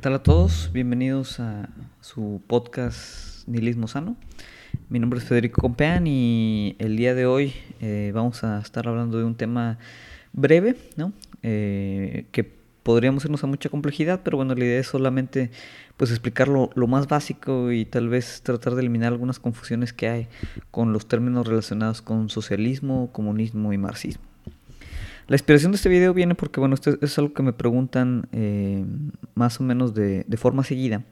¿Qué tal a todos? Bienvenidos a su podcast Nihilismo Sano. Mi nombre es Federico Compeán y el día de hoy eh, vamos a estar hablando de un tema breve, ¿no? Eh, que podríamos irnos a mucha complejidad, pero bueno, la idea es solamente pues explicar lo, lo, más básico y tal vez tratar de eliminar algunas confusiones que hay con los términos relacionados con socialismo, comunismo y marxismo. La inspiración de este video viene porque, bueno, esto es algo que me preguntan eh, más o menos de, forma seguida.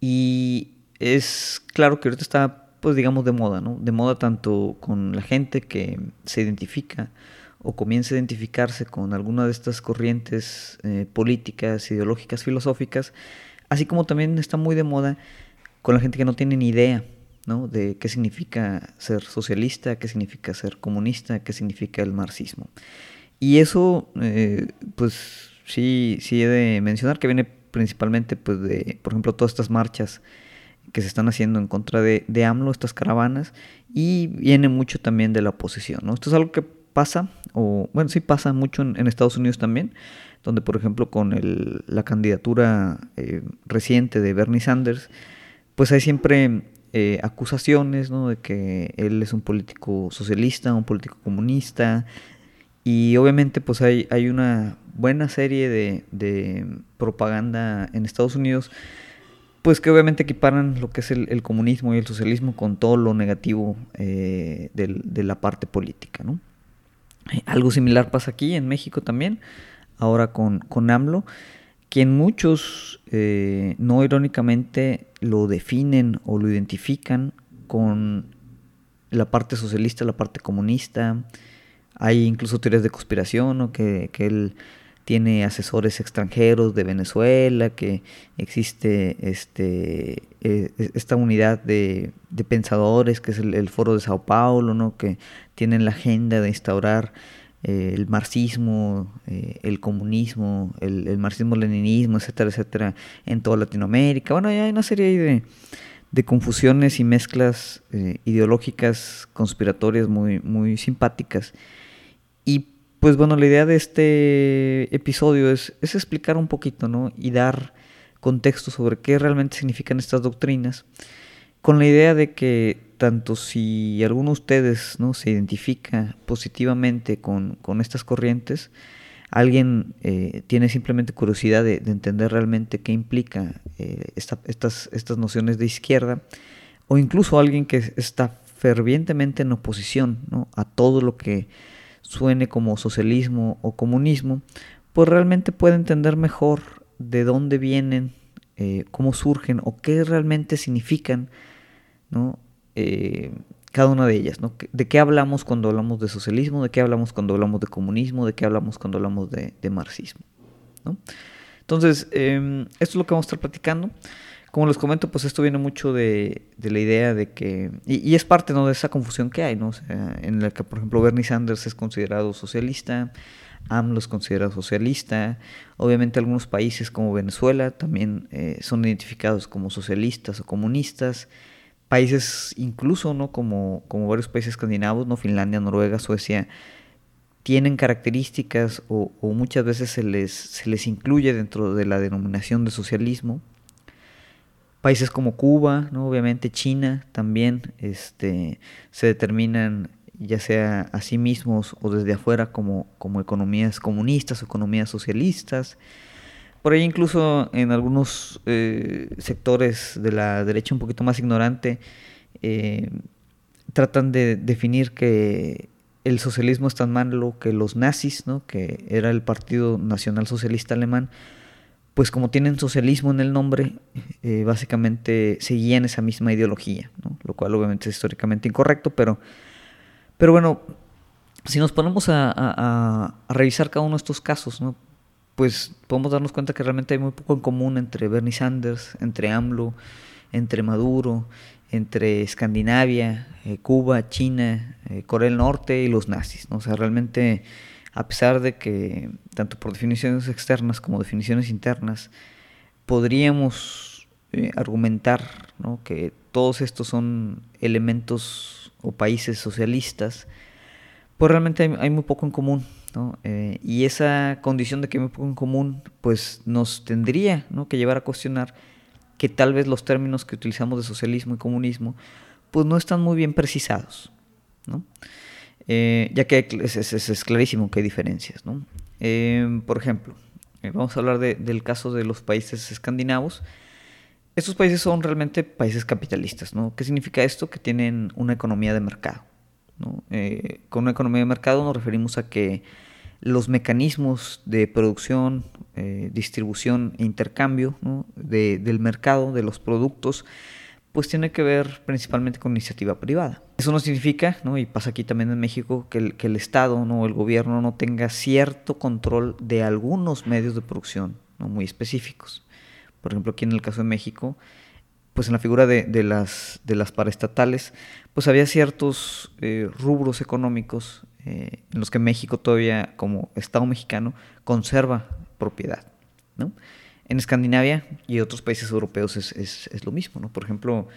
Y es claro que ahorita está, pues digamos, de moda, ¿no? De moda tanto con la gente que se identifica o comienza a identificarse con alguna de estas corrientes eh, políticas, ideológicas, filosóficas, así como también está muy de moda con la gente que no tiene ni idea ¿no? de qué significa ser socialista, qué significa ser comunista, qué significa el marxismo. Y eso, eh, pues sí, sí he de mencionar que viene principalmente, pues, de, por ejemplo, todas estas marchas que se están haciendo en contra de, de AMLO, estas caravanas, y viene mucho también de la oposición, ¿no? Esto es algo que pasa, o bueno, sí pasa mucho en, Estados Unidos también, donde por ejemplo con el, la candidatura eh, reciente de Bernie Sanders, pues hay siempre eh, acusaciones ¿no? de que él es un político socialista, un político comunista, y obviamente pues hay, hay una buena serie de, de, propaganda en Estados Unidos, pues que obviamente equiparan lo que es el, comunismo y el socialismo con todo lo negativo eh, de, la parte política. ¿no? Algo similar pasa aquí en México también, ahora con, con AMLO quien muchos eh, no irónicamente lo definen o lo identifican con la parte socialista, la parte comunista. Hay incluso teorías de conspiración, que, él tiene asesores extranjeros de Venezuela, que existe este, eh, esta unidad de, pensadores, que es el, el, Foro de Sao Paulo, ¿no? que tienen la agenda de instaurar eh, el marxismo, eh, el comunismo, el, marxismo-leninismo, etcétera, etcétera, en toda Latinoamérica. Bueno, hay una serie de, de confusiones y mezclas eh, ideológicas conspiratorias muy, muy simpáticas. Y pues bueno, la idea de este episodio es, es explicar un poquito, ¿no? Y dar contexto sobre qué realmente significan estas doctrinas, con la idea de que tanto si alguno de ustedes ¿no? se identifica positivamente con, con estas corrientes, alguien eh, tiene simplemente curiosidad de, de, entender realmente qué implica eh, esta, estas, estas nociones de izquierda, o incluso alguien que está fervientemente en oposición ¿no? a todo lo que suene como socialismo o comunismo, pues realmente puede entender mejor de dónde vienen, eh, cómo surgen o qué realmente significan ¿no? Eh, cada una de ellas, ¿no? ¿De qué hablamos cuando hablamos de socialismo? ¿De qué hablamos cuando hablamos de comunismo? ¿De qué hablamos cuando hablamos de, de marxismo? ¿no? Entonces, eh, esto es lo que vamos a estar platicando. Como les comento, pues esto viene mucho de, de la idea de que, y, y, es parte ¿no? de esa confusión que hay, ¿no? O sea, en la que, por ejemplo, Bernie Sanders es considerado socialista, AMLO es considerado socialista, obviamente algunos países como Venezuela también eh, son identificados como socialistas o comunistas, países incluso, ¿no? Como, como varios países escandinavos, ¿no? Finlandia, Noruega, Suecia, tienen características o, muchas veces se les, se les incluye dentro de la denominación de socialismo. Países como Cuba, ¿no? obviamente China también este, se determinan ya sea a sí mismos o desde afuera como, como economías comunistas o economías socialistas. Por ahí incluso en algunos eh, sectores de la derecha un poquito más ignorante eh, tratan de definir que el socialismo es tan malo que los nazis, ¿no? que era el Partido Nacional Socialista Alemán, pues como tienen socialismo en el nombre, eh, básicamente seguían esa misma ideología, ¿no? lo cual obviamente es históricamente incorrecto, pero, pero bueno, si nos ponemos a, a, a revisar cada uno de estos casos, ¿no? Pues podemos darnos cuenta que realmente hay muy poco en común entre Bernie Sanders, entre AMLO, entre Maduro, entre Escandinavia, eh, Cuba, China, eh, Corea del Norte y los nazis. ¿no? O sea, realmente, a pesar de que, tanto por definiciones externas como definiciones internas, podríamos eh, argumentar que todos estos son elementos o países socialistas, pues realmente hay muy poco en común Eh, y esa condición de que muy poco en común, pues nos tendría que llevar a cuestionar que tal vez los términos que utilizamos de socialismo y comunismo, pues no están muy bien precisados, ¿no? Eh, ya que es, clarísimo que hay diferencias. ¿no? Eh, por ejemplo, vamos a hablar de, del caso de los países escandinavos. Estos países son realmente países capitalistas. ¿no? ¿Qué significa esto? Que tienen una economía de mercado. Con una economía de mercado nos referimos a que los mecanismos de producción, eh, distribución e intercambio del mercado, de los productos, pues tiene que ver principalmente con iniciativa privada. Eso no significa, y pasa aquí también en México, que el, que el Estado ¿no? el gobierno no tenga cierto control de algunos medios de producción muy específicos. Por ejemplo, aquí en el caso de México, pues en la figura de, de, las, de las paraestatales, pues había ciertos eh, rubros económicos eh, en los que México todavía, como Estado mexicano, conserva propiedad. ¿no? En Escandinavia y otros países europeos es, es, es, lo mismo. ¿no? Por ejemplo,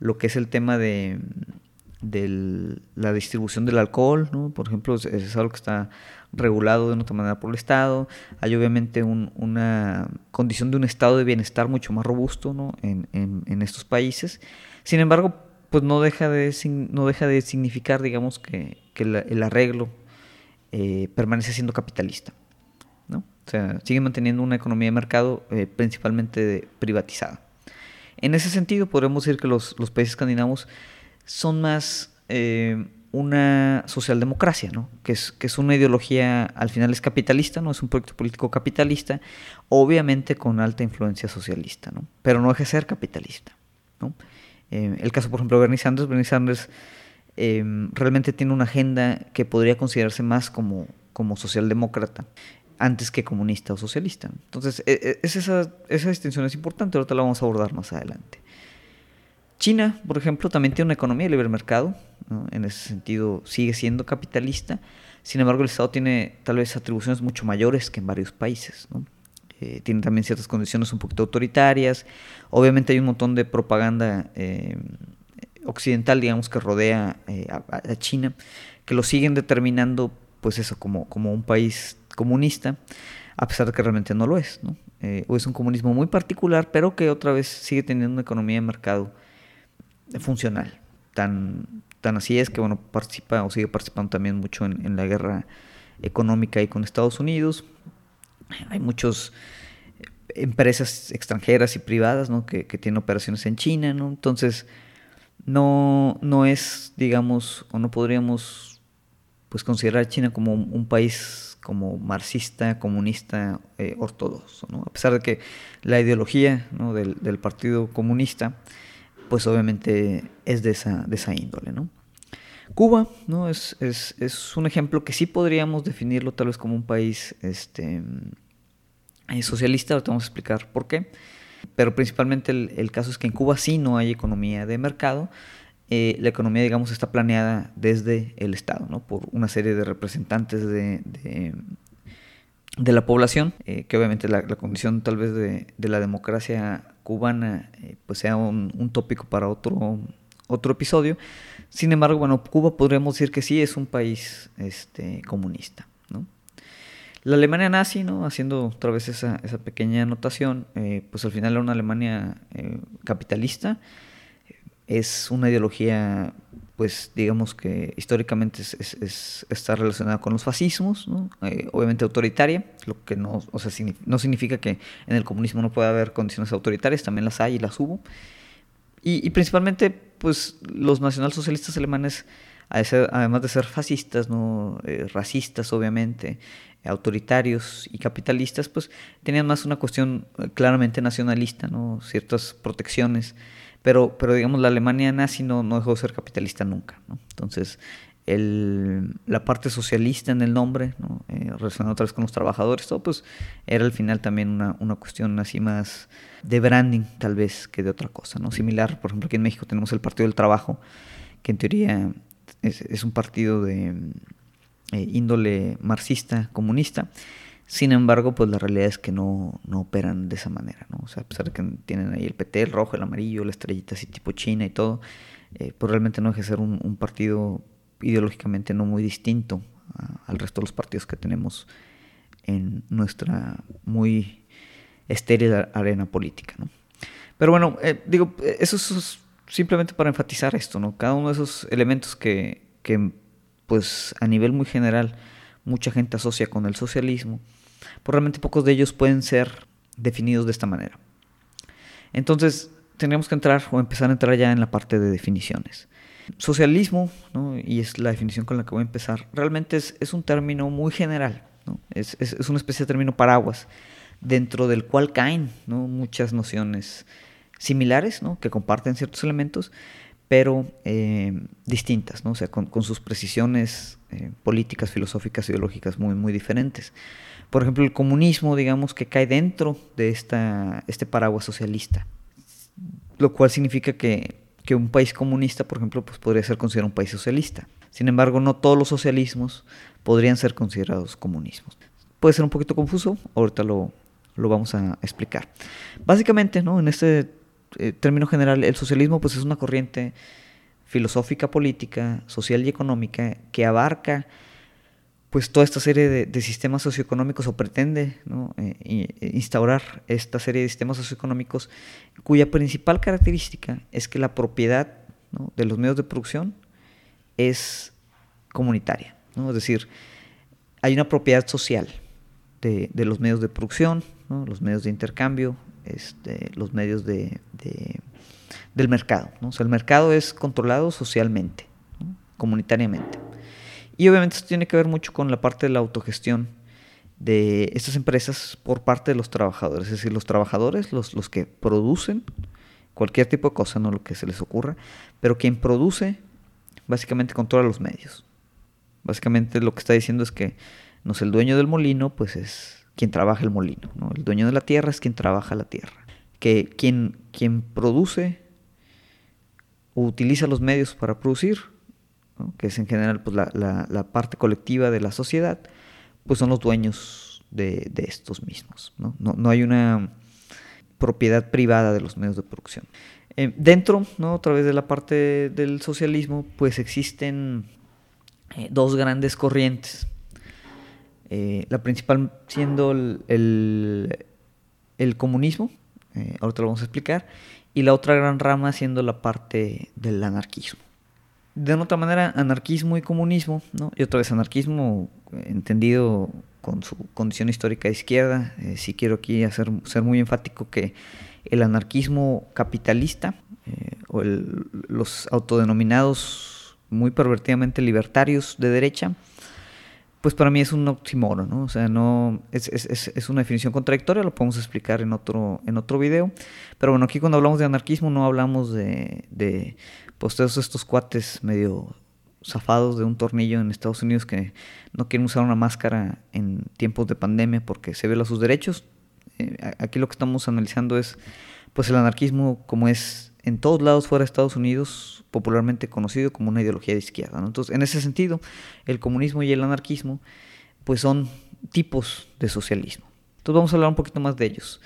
lo que es el tema de, la distribución del alcohol, ¿no? por ejemplo, es, algo que está regulado de una otra manera por el Estado. Hay obviamente una condición de un estado de bienestar mucho más robusto ¿no? en, en, estos países. Sin embargo, pues no deja de, no deja de significar, digamos, que, el arreglo eh, permanece siendo capitalista. ¿no? O sea, sigue manteniendo una economía de mercado eh, principalmente privatizada. En ese sentido, podemos decir que los, los países escandinavos son más eh, una socialdemocracia, ¿no? que, es, que es una ideología, al final es capitalista, no es un proyecto político capitalista, obviamente con alta influencia socialista, ¿no? pero no deja de ser capitalista. ¿no? Eh, el caso, por ejemplo, de Bernie Sanders, Bernie Sanders eh, realmente tiene una agenda que podría considerarse más como, como socialdemócrata antes que comunista o socialista. Entonces, e, e, esa, esa distinción es importante, ahorita la vamos a abordar más adelante. China, por ejemplo, también tiene una economía de libre mercado, en ese sentido sigue siendo capitalista, sin embargo el Estado tiene tal vez atribuciones mucho mayores que en varios países. Eh, tiene también ciertas condiciones un poquito autoritarias, obviamente hay un montón de propaganda eh, occidental, digamos, que rodea eh, a, China, que lo siguen determinando, pues eso, como, como un país comunista, a pesar de que realmente no lo es, ¿no? o es un comunismo muy particular, pero que otra vez sigue teniendo una economía de mercado funcional. Tan, tan así es que bueno, participa o sigue participando también mucho en, la guerra económica y con Estados Unidos. Hay muchas empresas extranjeras y privadas ¿no? que, tienen operaciones en China, ¿no? Entonces, no, no es, digamos, o no podríamos pues considerar China como un, país como marxista, comunista, eh, ortodoxo, ¿no? A pesar de que la ideología del, del Partido Comunista pues obviamente es de esa, de esa índole, ¿no? Cuba, ¿no? Es, es, es, un ejemplo que sí podríamos definirlo tal vez como un país este, eh, socialista, ahorita vamos a explicar por qué, pero principalmente el, caso es que en Cuba sí no hay economía de mercado, eh, la economía, digamos, está planeada desde el Estado, ¿no? Por una serie de representantes de, de, la población, eh, que obviamente la, condición tal vez de, de la democracia cubana pues sea un, tópico para otro, otro episodio. Sin embargo, bueno, Cuba podríamos decir que sí es un país este, comunista. ¿no? La Alemania nazi, ¿no? haciendo otra vez esa, esa pequeña anotación, eh, pues al final era una Alemania eh, capitalista, es una ideología pues digamos que históricamente es, está relacionada con los fascismos, eh, obviamente autoritaria, lo que no, o sea, no significa que en el comunismo no pueda haber condiciones autoritarias, también las hay y las hubo. Y, principalmente, pues los nacionalsocialistas alemanes, además de ser fascistas, ¿no? Eh, racistas, obviamente, autoritarios y capitalistas, pues tenían más una cuestión eh, claramente nacionalista, ¿no? ciertas protecciones pero, pero digamos, la Alemania nazi no, dejó de ser capitalista nunca. Entonces, el, la parte socialista en el nombre, ¿no? eh, relacionado otra vez con los trabajadores, todo, pues era al final también una, una, cuestión así más de branding, tal vez, que de otra cosa. ¿no? Similar, por ejemplo, aquí en México tenemos el Partido del Trabajo, que en teoría es, es un partido de eh, índole marxista, comunista, sin embargo, pues la realidad es que no, no operan de esa manera, ¿no? O sea, a pesar de que tienen ahí el PT, el rojo, el amarillo, la estrellita así tipo China y todo, eh, pues realmente no deja de ser un, partido ideológicamente no muy distinto al resto de los partidos que tenemos en nuestra muy estéril arena política. ¿no? Pero bueno, eh, digo, eso es simplemente para enfatizar esto, ¿no? Cada uno de esos elementos que, que, pues a nivel muy general, mucha gente asocia con el socialismo, pues realmente pocos de ellos pueden ser definidos de esta manera. Entonces, tendríamos que entrar o empezar a entrar ya en la parte de definiciones. Socialismo, y es la definición con la que voy a empezar, realmente es, un término muy general, es, una especie de término paraguas, dentro del cual caen muchas nociones similares, que comparten ciertos elementos, pero eh, distintas, o sea, con, sus precisiones eh, políticas, filosóficas, ideológicas muy, diferentes. Por ejemplo, el comunismo, digamos, que cae dentro de este paraguas socialista, lo cual significa que, que un país comunista, por ejemplo, pues podría ser considerado un país socialista. Sin embargo, no todos los socialismos podrían ser considerados comunismos. Puede ser un poquito confuso, ahorita lo, lo vamos a explicar. Básicamente, ¿no? en este eh, término general, el socialismo pues, es una corriente filosófica, política, social y económica que abarca pues toda esta serie de, sistemas socioeconómicos o pretende eh, instaurar esta serie de sistemas socioeconómicos cuya principal característica es que la propiedad de los medios de producción es comunitaria, es decir, hay una propiedad social de, los medios de producción, los medios de intercambio, este, los medios de, del mercado. ¿no? O sea, el mercado es controlado socialmente, comunitariamente. Y obviamente esto tiene que ver mucho con la parte de la autogestión de estas empresas por parte de los trabajadores. Es decir, los trabajadores, los, los que producen cualquier tipo de cosa, no lo que se les ocurra, pero quien produce básicamente controla los medios. Básicamente lo que está diciendo es que no sé, el dueño del molino pues es quien trabaja el molino, ¿no? el dueño de la tierra es quien trabaja la tierra. Que quien, quien produce utiliza los medios para producir que es en general pues, la, parte colectiva de la sociedad, pues son los dueños de, estos mismos. ¿no? ¿no? hay una propiedad privada de los medios de producción. Eh, dentro, ¿no? a través de la parte del socialismo, pues existen eh, dos grandes corrientes. Eh, la principal siendo el, el, comunismo, ahorita lo vamos a explicar, y la otra gran rama siendo la parte del anarquismo de otra manera, anarquismo y comunismo, ¿no? y otra vez anarquismo entendido con su condición histórica de izquierda. Eh, si quiero aquí hacer, ser muy enfático que el anarquismo capitalista eh, o los autodenominados muy pervertidamente libertarios de derecha, pues para mí es un oxímoron, ¿no? O sea, no, es, es, es, una definición contradictoria, lo podemos explicar en otro, en otro video. Pero bueno, aquí cuando hablamos de anarquismo no hablamos de pues todos estos cuates medio zafados de un tornillo en Estados Unidos que no quieren usar una máscara en tiempos de pandemia porque se violan sus derechos. Eh, aquí lo que estamos analizando es pues el anarquismo como es en todos lados fuera de Estados Unidos popularmente conocido como una ideología de izquierda. Entonces, en ese sentido, el comunismo y el anarquismo pues son tipos de socialismo. Entonces vamos a hablar un poquito más de ellos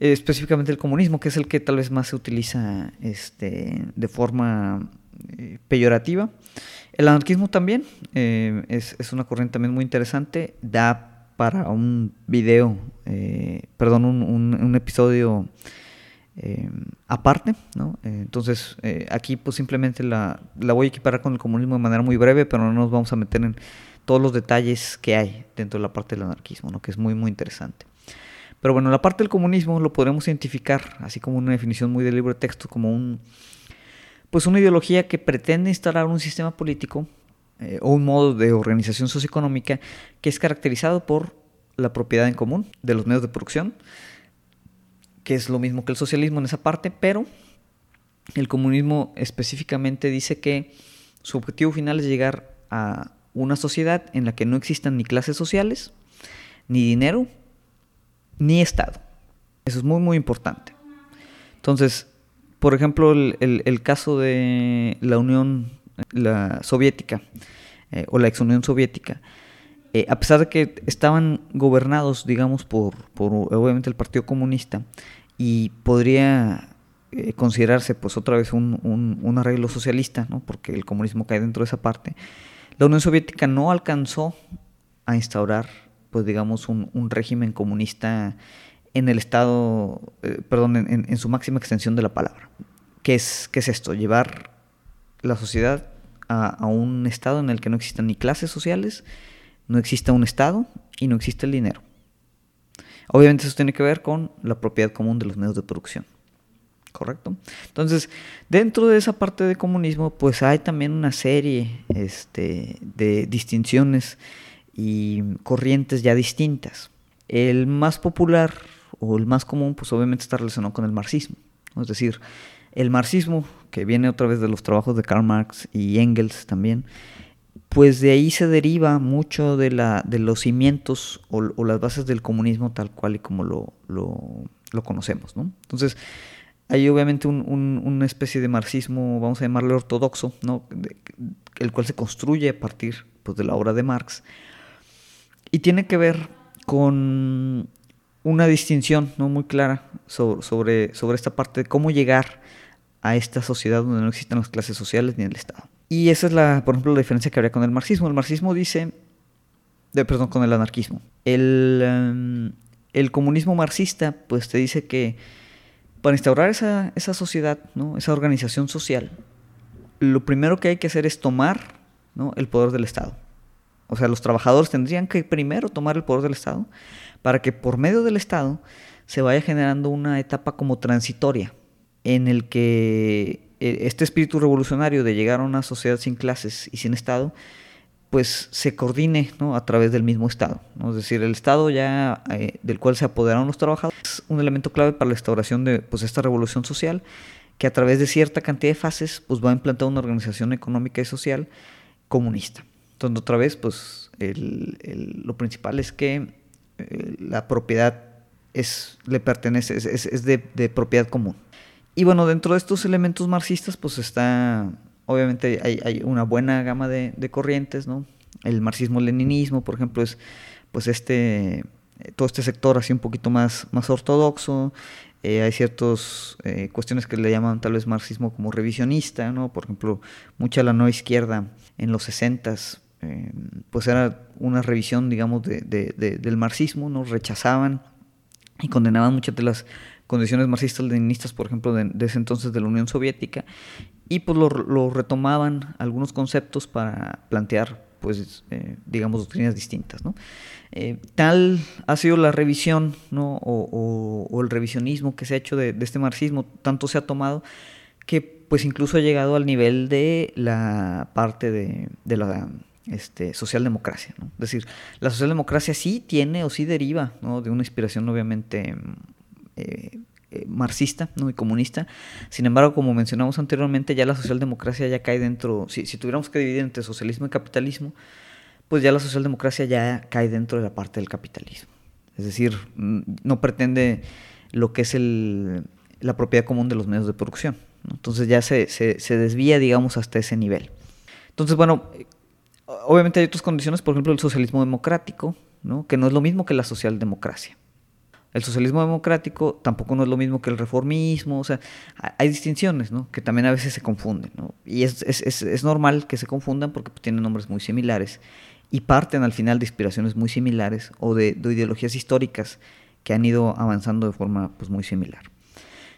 específicamente el comunismo, que es el que tal vez más se utiliza este, de forma eh, peyorativa. El anarquismo también eh, es, es, una corriente también muy interesante, da para un video, eh, perdón, un, un, episodio aparte, ¿no? entonces aquí pues simplemente la, la voy a equiparar con el comunismo de manera muy breve, pero no nos vamos a meter en todos los detalles que hay dentro de la parte del anarquismo, ¿no? que es muy muy interesante. Pero bueno, la parte del comunismo lo podremos identificar, así como una definición muy de libro de texto, como un, pues una ideología que pretende instalar un sistema político eh, o un modo de organización socioeconómica que es caracterizado por la propiedad en común de los medios de producción, que es lo mismo que el socialismo en esa parte, pero el comunismo específicamente dice que su objetivo final es llegar a una sociedad en la que no existan ni clases sociales, ni dinero, ni Estado. Eso es muy, muy importante. Entonces, por ejemplo, el, caso de la Unión la Soviética eh, o la ex Unión Soviética, eh, a pesar de que estaban gobernados, digamos, por, por obviamente el Partido Comunista, y podría eh, considerarse, pues otra vez, un, un, un, arreglo socialista, ¿no? porque el comunismo cae dentro de esa parte, La Unión Soviética no alcanzó a instaurar, pues digamos, un, régimen comunista en el Estado, eh, perdón, en, su máxima extensión de la palabra. ¿Qué es, qué es esto? Llevar la sociedad a, un Estado en el que no existan ni clases sociales, no exista un Estado y no existe el dinero. Obviamente eso tiene que ver con la propiedad común de los medios de producción. ¿Correcto? Entonces, dentro de esa parte de comunismo, pues hay también una serie este, de distinciones y corrientes ya distintas. El más popular o el más común, pues obviamente está relacionado con el marxismo. Es decir, el marxismo, que viene otra vez de los trabajos de Karl Marx y Engels también, pues de ahí se deriva mucho de, la, de los cimientos o, las bases del comunismo tal cual y como lo, lo, conocemos. ¿no? Entonces, hay obviamente una especie de marxismo, vamos a llamarlo ortodoxo, ¿no? el cual se construye a partir pues, de la obra de Marx, y tiene que ver con una distinción ¿no? muy clara sobre, sobre, esta parte de cómo llegar a esta sociedad donde no existen las clases sociales ni el Estado. Y esa es, la, por ejemplo, la diferencia que habría con el marxismo. El marxismo dice, de, perdón, con el anarquismo. El, em, el, comunismo marxista, pues te dice que para instaurar esa, esa sociedad, ¿no? esa organización social, lo primero que hay que hacer es tomar ¿no? el poder del Estado. O sea, los trabajadores tendrían que primero tomar el poder del Estado para que por medio del Estado se vaya generando una etapa como transitoria en el que eh, este espíritu revolucionario de llegar a una sociedad sin clases y sin Estado, pues se coordine ¿no? a través del mismo Estado. Es decir, el Estado ya eh, del cual se apoderaron los trabajadores es un elemento clave para la instauración de pues, esta revolución social que a través de cierta cantidad de fases pues, va a implantar una organización económica y social comunista. Entonces, otra vez, pues lo principal es que eh, la propiedad es, le pertenece, es, de, propiedad común. Y bueno, dentro de estos elementos marxistas, pues está, obviamente hay, una buena gama de, corrientes, ¿no? El marxismo-leninismo, por ejemplo, es pues este, todo este sector así un poquito más, más ortodoxo. Eh, hay ciertas eh, cuestiones que le llaman tal vez marxismo como revisionista, ¿no? Por ejemplo, mucha la nueva izquierda en los 60s eh, pues era una revisión, digamos, de, del marxismo, ¿no? Rechazaban y condenaban muchas de las condiciones marxistas-leninistas, por ejemplo, de, ese entonces de la Unión Soviética, y pues lo, retomaban algunos conceptos para plantear, pues, eh, digamos, doctrinas distintas, ¿no? Eh, tal ha sido la revisión, ¿no? O, o, el revisionismo que se ha hecho de, este marxismo, tanto se ha tomado que pues incluso ha llegado al nivel de la parte de, de la este, socialdemocracia. Es decir, la socialdemocracia sí tiene o sí deriva de una inspiración obviamente eh, eh, marxista y comunista. Sin embargo, como mencionamos anteriormente, ya la socialdemocracia ya cae dentro, si, tuviéramos que dividir entre socialismo y capitalismo, pues ya la socialdemocracia ya cae dentro de la parte del capitalismo. Es decir, mm, no pretende lo que es el, la propiedad común de los medios de producción. Entonces ya se, se desvía, digamos, hasta ese nivel. Entonces, bueno, obviamente hay otras condiciones, por ejemplo, el socialismo democrático, ¿no? que no es lo mismo que la socialdemocracia. El socialismo democrático tampoco no es lo mismo que el reformismo, o sea, hay distinciones, ¿no? Que también a veces se confunden. Y es, es, es normal que se confundan porque pues, tienen nombres muy similares y parten al final de inspiraciones muy similares o de, de, ideologías históricas que han ido avanzando de forma pues, muy similar.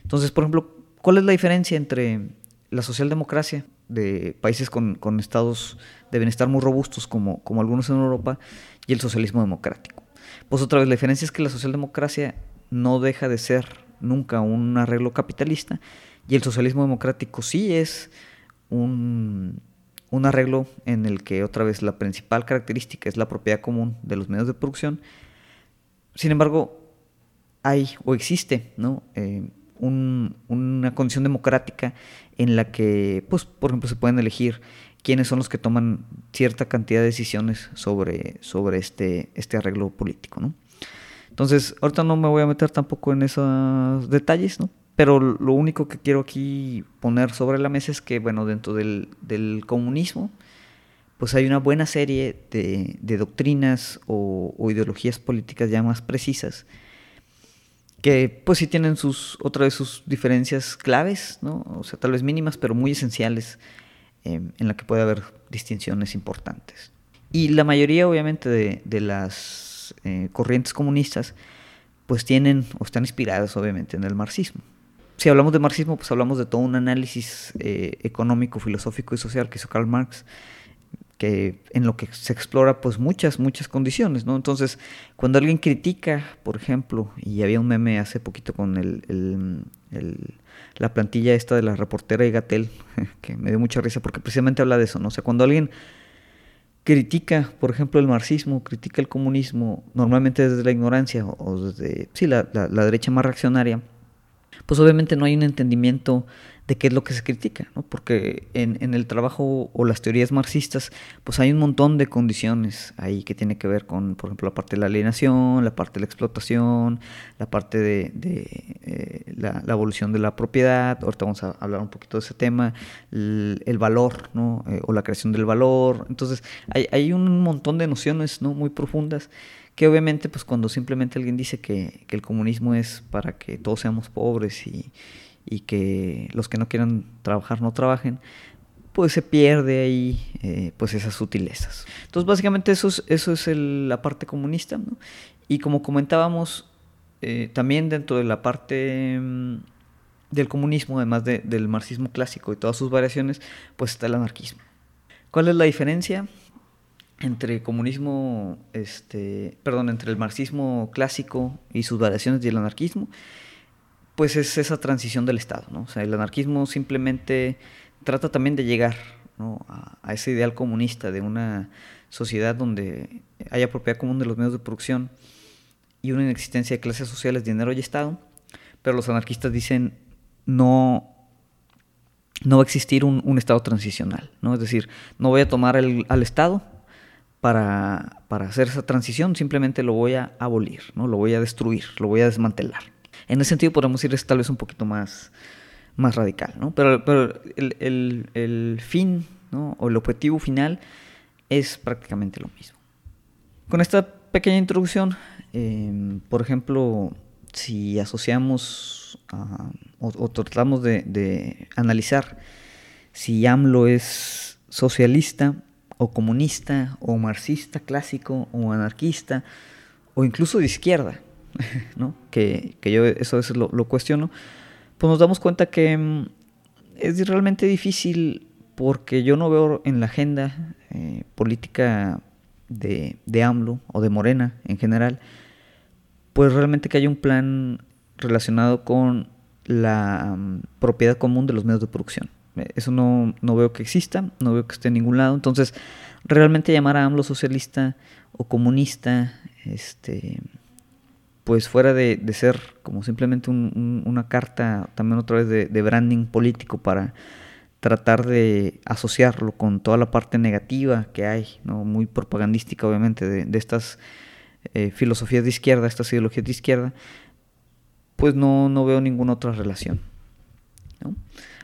Entonces, por ejemplo, ¿cuál es la diferencia entre la socialdemocracia de países con, estados de bienestar muy robustos como, como algunos en Europa y el socialismo democrático. Pues otra vez, la diferencia es que la socialdemocracia no deja de ser nunca un arreglo capitalista y el socialismo democrático sí es un, un arreglo en el que otra vez la principal característica es la propiedad común de los medios de producción. Sin embargo, hay o existe ¿no? Eh, una condición democrática en la que, pues, por ejemplo, se pueden elegir quiénes son los que toman cierta cantidad de decisiones sobre, sobre este, este arreglo político, ¿no? Entonces, ahorita no me voy a meter tampoco en esos detalles, ¿no? Pero lo único que quiero aquí poner sobre la mesa es que, bueno, dentro del, comunismo, pues hay una buena serie de, doctrinas o, ideologías políticas ya más precisas que pues sí tienen sus, otra vez sus diferencias claves, ¿no? O sea, tal vez mínimas, pero muy esenciales en la que puede haber distinciones importantes. Y la mayoría, obviamente, de, las eh, corrientes comunistas, pues tienen o están inspiradas, obviamente, en el marxismo. Si hablamos de marxismo, pues hablamos de todo un análisis eh, económico, filosófico y social que hizo Karl Marx, que en lo que se explora pues muchas, muchas condiciones, ¿no? Entonces, cuando alguien critica, por ejemplo, y había un meme hace poquito con el, la plantilla esta de la reportera y Gatel, que me dio mucha risa porque precisamente habla de eso, ¿no? O sea, cuando alguien critica, por ejemplo, el marxismo, critica el comunismo, normalmente desde la ignorancia o desde, sí, la, la derecha más reaccionaria, pues obviamente no hay un entendimiento de qué es lo que se critica, ¿no? porque en, en, el trabajo o las teorías marxistas, pues hay un montón de condiciones ahí que tiene que ver con, por ejemplo, la parte de la alienación, la parte de la explotación, la parte de, de eh, la, evolución de la propiedad, ahorita vamos a hablar un poquito de ese tema, el, valor, ¿no? Eh, o la creación del valor, entonces hay, hay un montón de nociones ¿no? muy profundas que obviamente pues cuando simplemente alguien dice que, que el comunismo es para que todos seamos pobres y, y que los que no quieran trabajar no trabajen, pues se pierde ahí eh, pues esas sutilezas. Entonces básicamente eso es, eso es la parte comunista. Y como comentábamos, eh, también dentro de la parte mm, del comunismo, además del marxismo clásico y todas sus variaciones, pues está el anarquismo. ¿Cuál es la diferencia? Entre comunismo, este, perdón, entre el marxismo clásico y sus variaciones y el anarquismo, pues es esa transición del Estado, ¿no? O sea, el anarquismo simplemente trata también de llegar a, ese ideal comunista de una sociedad donde haya propiedad común de los medios de producción y una inexistencia de clases sociales, dinero y Estado, pero los anarquistas dicen no no va a existir un, Estado transicional, ¿no? Es decir, no voy a tomar al Estado para, para, hacer esa transición, simplemente lo voy a abolir, ¿no? Lo voy a destruir, lo voy a desmantelar. En ese sentido podemos ir tal vez un poquito más, más radical, ¿no? Pero, pero el, fin ¿no? o el objetivo final es prácticamente lo mismo. Con esta pequeña introducción, em, por ejemplo, si asociamos o, tratamos de, de, analizar si AMLO es socialista o comunista o marxista clásico o anarquista o incluso de izquierda, ¿no? que, yo eso a veces lo, cuestiono, pues nos damos cuenta que mm, es realmente difícil porque yo no veo en la agenda eh, política de, de, AMLO o de Morena en general, pues realmente que haya un plan relacionado con la mm, propiedad común de los medios de producción. Eh, eso no, no, veo que exista, no veo que esté en ningún lado. Entonces, realmente llamar a AMLO socialista o comunista, este, pues fuera de, ser como simplemente una carta, también otra vez de, branding político para tratar de asociarlo con toda la parte negativa que hay, ¿no? muy propagandística obviamente, de, estas eh, filosofías de izquierda, estas ideologías de izquierda, pues no, no veo ninguna otra relación. ¿no?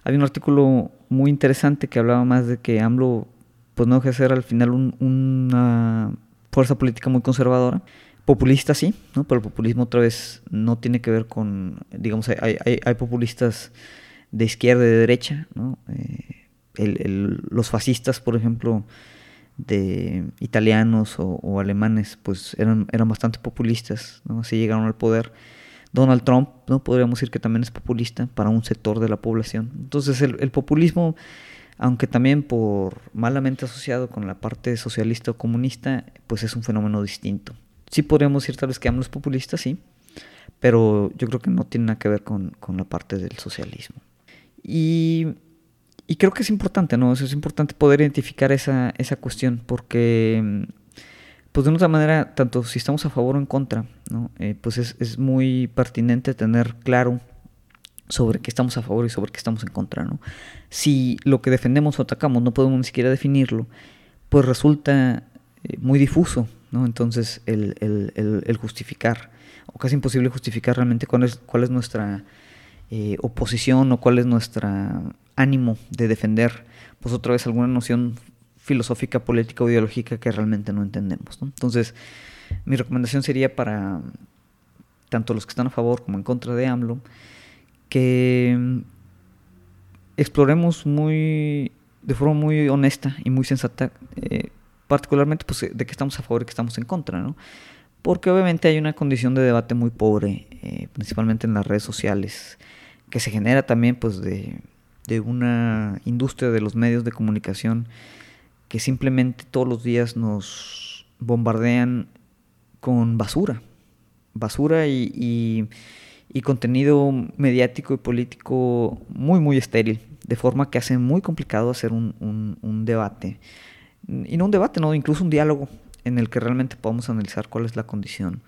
Hay un artículo muy interesante que hablaba más de que AMLO pues no deja de ser al final una fuerza política muy conservadora populista sí, ¿no? pero el populismo otra vez no tiene que ver con, digamos, hay, hay, populistas de izquierda y de derecha, ¿no? Eh, los fascistas, por ejemplo, de italianos o, alemanes, pues eran, eran bastante populistas, ¿no? así llegaron al poder. Donald Trump, ¿no? podríamos decir que también es populista para un sector de la población. Entonces el, populismo, aunque también por malamente asociado con la parte socialista o comunista, pues es un fenómeno distinto sí podríamos decir tal vez que AMLO populistas, sí, pero yo creo que no tiene nada que ver con, la parte del socialismo. Y, creo que es importante, ¿no? es importante poder identificar esa cuestión, porque pues de otra manera, tanto si estamos a favor o en contra, ¿no? Eh, pues es, es, muy pertinente tener claro sobre qué estamos a favor y sobre qué estamos en contra. ¿no? Si lo que defendemos o atacamos no podemos ni siquiera definirlo, pues resulta eh, muy difuso ¿no? Entonces, el, justificar, o casi imposible justificar realmente cuál es, cuál es nuestra eh, oposición o cuál es nuestro ánimo de defender, pues otra vez alguna noción filosófica, política o ideológica que realmente no entendemos. Entonces, mi recomendación sería para tanto los que están a favor como en contra de AMLO, que exploremos muy de forma muy honesta y muy sensata, eh, particularmente pues, de que estamos a favor y que estamos en contra, ¿no? Porque obviamente hay una condición de debate muy pobre, eh, principalmente en las redes sociales, que se genera también pues de una industria de los medios de comunicación que simplemente todos los días nos bombardean con basura, basura y, y, contenido mediático y político muy, muy estéril, de forma que hace muy complicado hacer un, un, debate. Y no un debate, no, incluso un diálogo en el que realmente podamos analizar cuál es la condición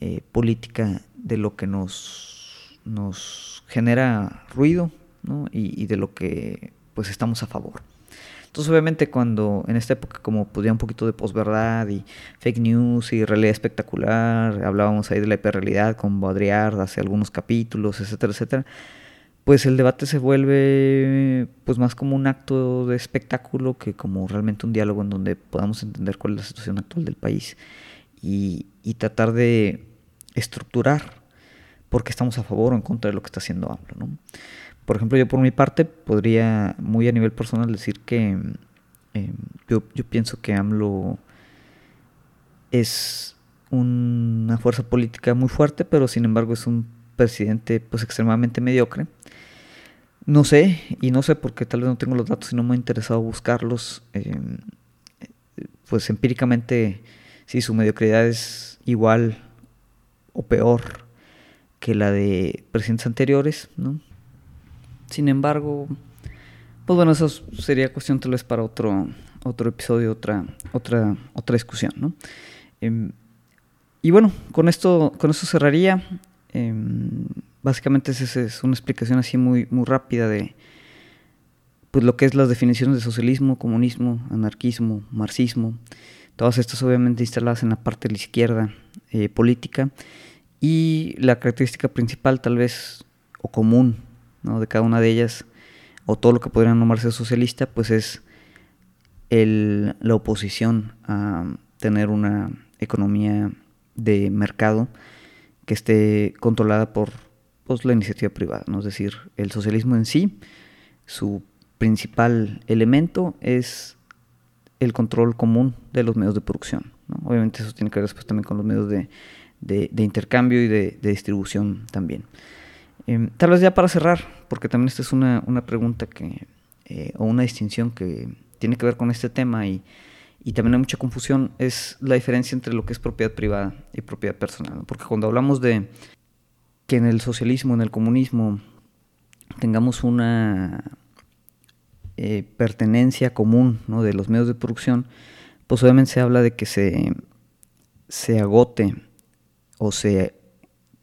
eh, política de lo que nos, nos genera ruido ¿no? y, y de lo que pues estamos a favor. Entonces, obviamente, cuando en esta época, como podía un poquito de posverdad y fake news y realidad espectacular, hablábamos ahí de la hiperrealidad con Baudrillard hace algunos capítulos, etcétera, etcétera, pues el debate se vuelve pues más como un acto de espectáculo que como realmente un diálogo en donde podamos entender cuál es la situación actual del país y, y tratar de estructurar por qué estamos a favor o en contra de lo que está haciendo AMLO, ¿no? Por ejemplo, yo por mi parte podría muy a nivel personal decir que em, yo, pienso que AMLO es una fuerza política muy fuerte, pero sin embargo es un presidente pues extremadamente mediocre. No sé, y no sé porque tal vez no tengo los datos y no me ha interesado buscarlos. Em, pues empíricamente, si su mediocridad es igual o peor que la de presidentes anteriores, ¿no? Sin embargo, pues bueno, eso sería cuestión tal vez para otro, otro episodio, otra, otra, otra discusión, ¿no? Em, y bueno, con esto, con esto cerraría. Em, básicamente esa es una explicación así muy, muy rápida de pues lo que es las definiciones de socialismo, comunismo, anarquismo, marxismo, todas estas obviamente instaladas en la parte de la izquierda eh, política y la característica principal tal vez o común de cada una de ellas, o todo lo que podría nombrarse socialista, pues es el, la oposición a tener una economía de mercado que esté controlada por pues, la iniciativa privada. ¿no? Es decir, el socialismo en sí, su principal elemento es el control común de los medios de producción. Obviamente eso tiene que ver también con los medios de, de, intercambio y de distribución también. Em, tal vez ya para cerrar, porque también esta es una, una pregunta que, eh, o una distinción que tiene que ver con este tema y, y, también hay mucha confusión, es la diferencia entre lo que es propiedad privada y propiedad personal. Porque cuando hablamos de que en el socialismo, en el comunismo, tengamos una eh, pertenencia común ¿no? de los medios de producción, pues obviamente se habla de que se, se agote o se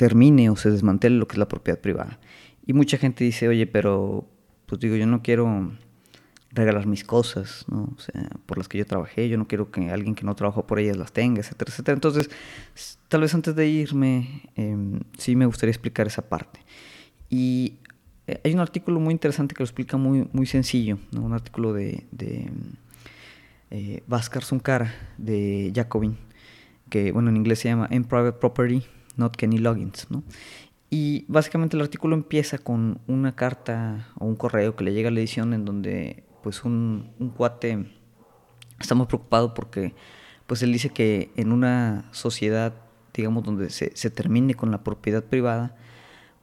termine o se desmantele lo que es la propiedad privada. Y mucha gente dice, oye, pero pues digo, yo no quiero regalar mis cosas, ¿no? O sea, por las que yo trabajé, yo no quiero que alguien que no trabajó por ellas las tenga, etcétera, etcétera. Entonces, tal vez antes de irme, em, sí me gustaría explicar esa parte. Y eh, hay un artículo muy interesante que lo explica muy, muy sencillo, ¿no? un artículo de, de eh, Sunkara, de Jacobin, que bueno, en inglés se llama In Private Property, Not Kenny Loggins, ¿no? Y básicamente el artículo empieza con una carta o un correo que le llega a la edición en donde pues un, cuate está muy preocupado porque pues él dice que en una sociedad, digamos, donde se, termine con la propiedad privada,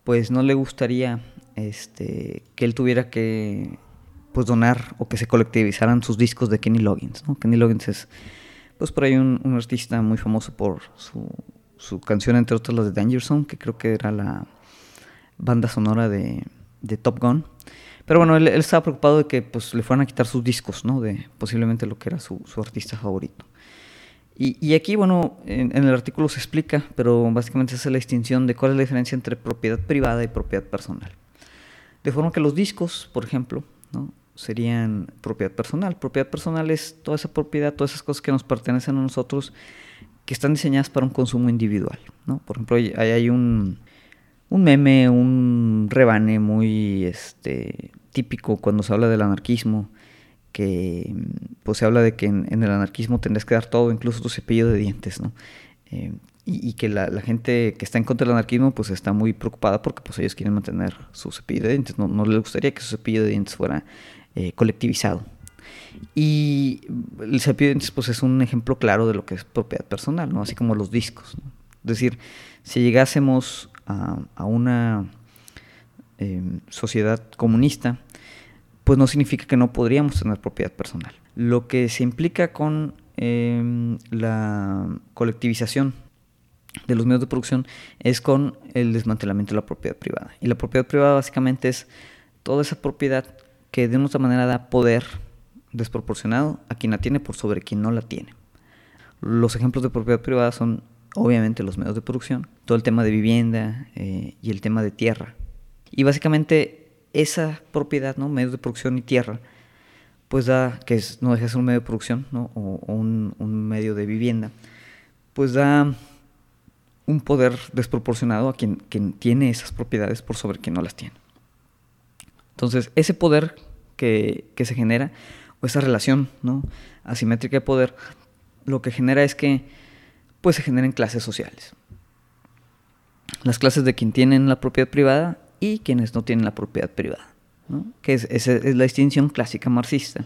pues no le gustaría este, que él tuviera que pues donar o que se colectivizaran sus discos de Kenny Loggins. Kenny Loggins es pues por ahí un, un artista muy famoso por su su canción, entre otras las de Danger Zone, que creo que era la banda sonora de, Top Gun. Pero bueno, él, estaba preocupado de que pues, le fueran a quitar sus discos, ¿no? De posiblemente lo que era su, artista favorito. Y, aquí, bueno, en, el artículo se explica, pero básicamente es la distinción de cuál es la diferencia entre propiedad privada y propiedad personal. De forma que los discos, por ejemplo, ¿no? serían propiedad personal. Propiedad personal es toda esa propiedad, todas esas cosas que nos pertenecen a nosotros que están diseñadas para un consumo individual. ¿no? Por ejemplo, hay, hay un, un, meme, un rebane muy este, típico cuando se habla del anarquismo, que pues se habla de que en, el anarquismo tendrías que dar todo, incluso tu cepillo de dientes, ¿no? Eh, y, que la, gente que está en contra del anarquismo pues está muy preocupada porque pues ellos quieren mantener su cepillo de dientes, no, no les gustaría que su cepillo de dientes fuera eh, colectivizado. Y el dientes pues, es un ejemplo claro de lo que es propiedad personal, ¿no? así como los discos. Es decir, si llegásemos a, una em, sociedad comunista, pues no significa que no podríamos tener propiedad personal. Lo que se implica con em, la colectivización de los medios de producción es con el desmantelamiento de la propiedad privada. Y la propiedad privada básicamente es toda esa propiedad que de una manera da poder desproporcionado a quien la tiene por sobre quien no la tiene. Los ejemplos de propiedad privada son obviamente los medios de producción, todo el tema de vivienda eh, y el tema de tierra. Y básicamente esa propiedad, ¿no? medios de producción y tierra, pues da, que no deja de ser un medio de producción o, un, medio de vivienda, pues da un poder desproporcionado a quien, tiene esas propiedades por sobre quien no las tiene. Entonces, ese poder que se genera o esa relación ¿no? asimétrica de poder, lo que genera es que pues se generen clases sociales. Las clases de quien tienen la propiedad privada y quienes no tienen la propiedad privada. ¿no? Que es, la distinción clásica marxista,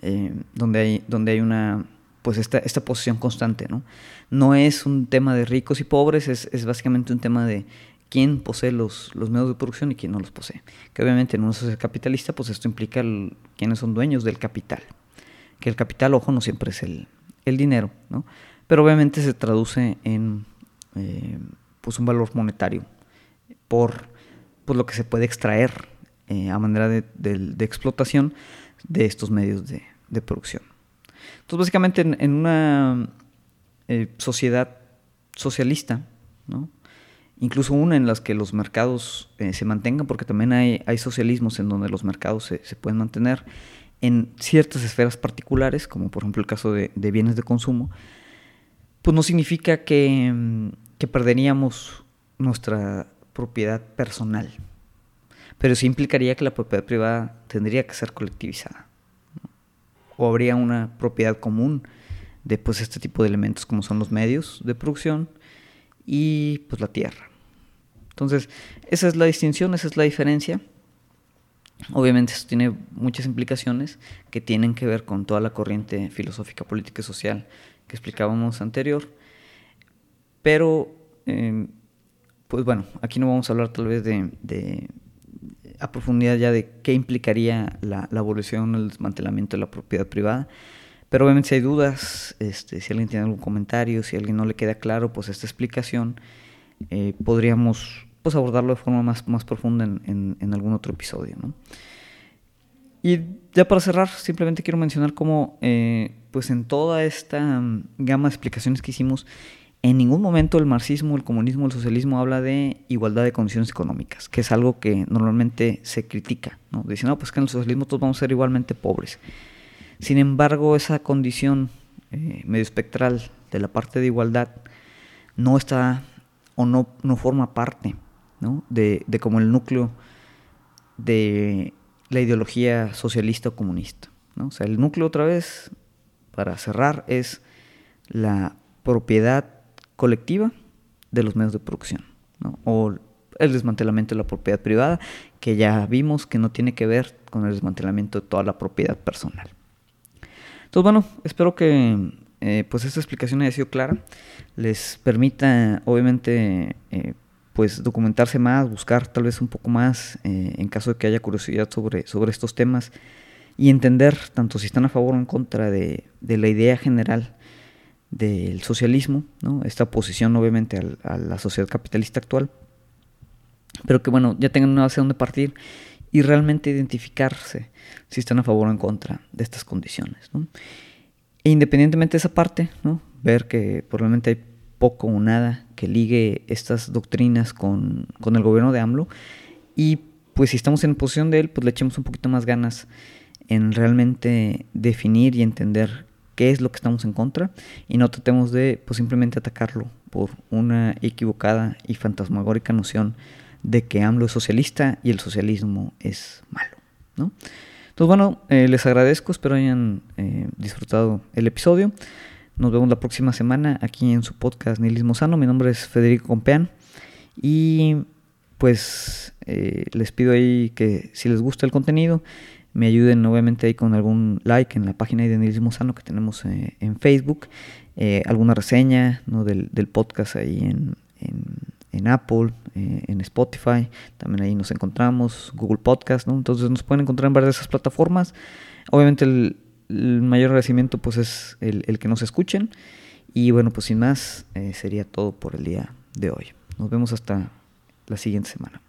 eh, donde, hay, donde hay una pues esta, esta posición constante. ¿no? no es un tema de ricos y pobres, es, es básicamente un tema de quién posee los, los, medios de producción y quién no los posee. Que obviamente en una sociedad capitalista, pues esto implica quiénes son dueños del capital. Que el capital, ojo, no siempre es el, el dinero, ¿no? Pero obviamente se traduce en eh, pues un valor monetario por pues lo que se puede extraer eh, a manera de, de, explotación de estos medios de, de producción. Entonces, básicamente en, en una eh, sociedad socialista, ¿no? Incluso una en las que los mercados eh, se mantengan, porque también hay, socialismos en donde los mercados se, pueden mantener en ciertas esferas particulares, como por ejemplo el caso de, bienes de consumo, pues no significa que, mm, que, perderíamos nuestra propiedad personal, pero sí implicaría que la propiedad privada tendría que ser colectivizada, o habría una propiedad común de pues, este tipo de elementos como son los medios de producción y pues la tierra. Entonces, esa es la distinción, esa es la diferencia. Obviamente esto tiene muchas implicaciones que tienen que ver con toda la corriente filosófica, política y social que explicábamos anterior. Pero, em, pues bueno, aquí no vamos a hablar tal vez de, a profundidad ya de qué implicaría la, la abolición, el desmantelamiento de la propiedad privada. Pero obviamente si hay dudas, este, si alguien tiene algún comentario, si a alguien no le queda claro, pues esta explicación eh, podríamos pues, abordarlo de forma más, más profunda en, en, algún otro episodio. ¿no? Y ya para cerrar, simplemente quiero mencionar cómo eh, pues en toda esta mm, gama de explicaciones que hicimos, en ningún momento el marxismo, el comunismo, el socialismo habla de igualdad de condiciones económicas, que es algo que normalmente se critica. ¿no? Dicen, no, pues que en el socialismo todos vamos a ser igualmente pobres. Sin embargo, esa condición eh, medio espectral de la parte de igualdad no está o no, no forma parte De, como el núcleo de la ideología socialista o comunista. ¿no? O sea, el núcleo otra vez, para cerrar, es la propiedad colectiva de los medios de producción, o el desmantelamiento de la propiedad privada, que ya vimos que no tiene que ver con el desmantelamiento de toda la propiedad personal. Entonces, bueno, espero que eh, pues esta explicación haya sido clara, les permita obviamente eh, pues documentarse más, buscar tal vez un poco más eh, en caso de que haya curiosidad sobre, sobre estos temas y entender tanto si están a favor o en contra de, la idea general del socialismo, ¿no? esta oposición obviamente a la sociedad capitalista actual, pero que bueno, ya tengan una base donde partir y realmente identificarse si están a favor o en contra de estas condiciones. E independientemente de esa parte, ¿no? ver que probablemente hay poco o nada que ligue estas doctrinas con, el gobierno de AMLO y pues si estamos en posición de él, pues le echemos un poquito más ganas en realmente definir y entender qué es lo que estamos en contra y no tratemos de pues simplemente atacarlo por una equivocada y fantasmagórica noción de que AMLO es socialista y el socialismo es malo, ¿no? Entonces, bueno, eh, les agradezco, espero hayan eh, disfrutado el episodio. Nos vemos la próxima semana aquí en su podcast Nihilismo Sano. Mi nombre es Federico Compeán y pues eh, les pido ahí que si les gusta el contenido, me ayuden obviamente ahí con algún like en la página de Nihilismo Sano que tenemos eh, en Facebook, eh, alguna reseña ¿no? del, del, podcast ahí en, en, Apple, en Spotify, también ahí nos encontramos, Google Podcast, ¿no? entonces nos pueden encontrar en varias de esas plataformas. Obviamente el, el mayor agradecimiento pues es el, el, que nos escuchen y bueno pues sin más sería todo por el día de hoy. Nos vemos hasta la siguiente semana.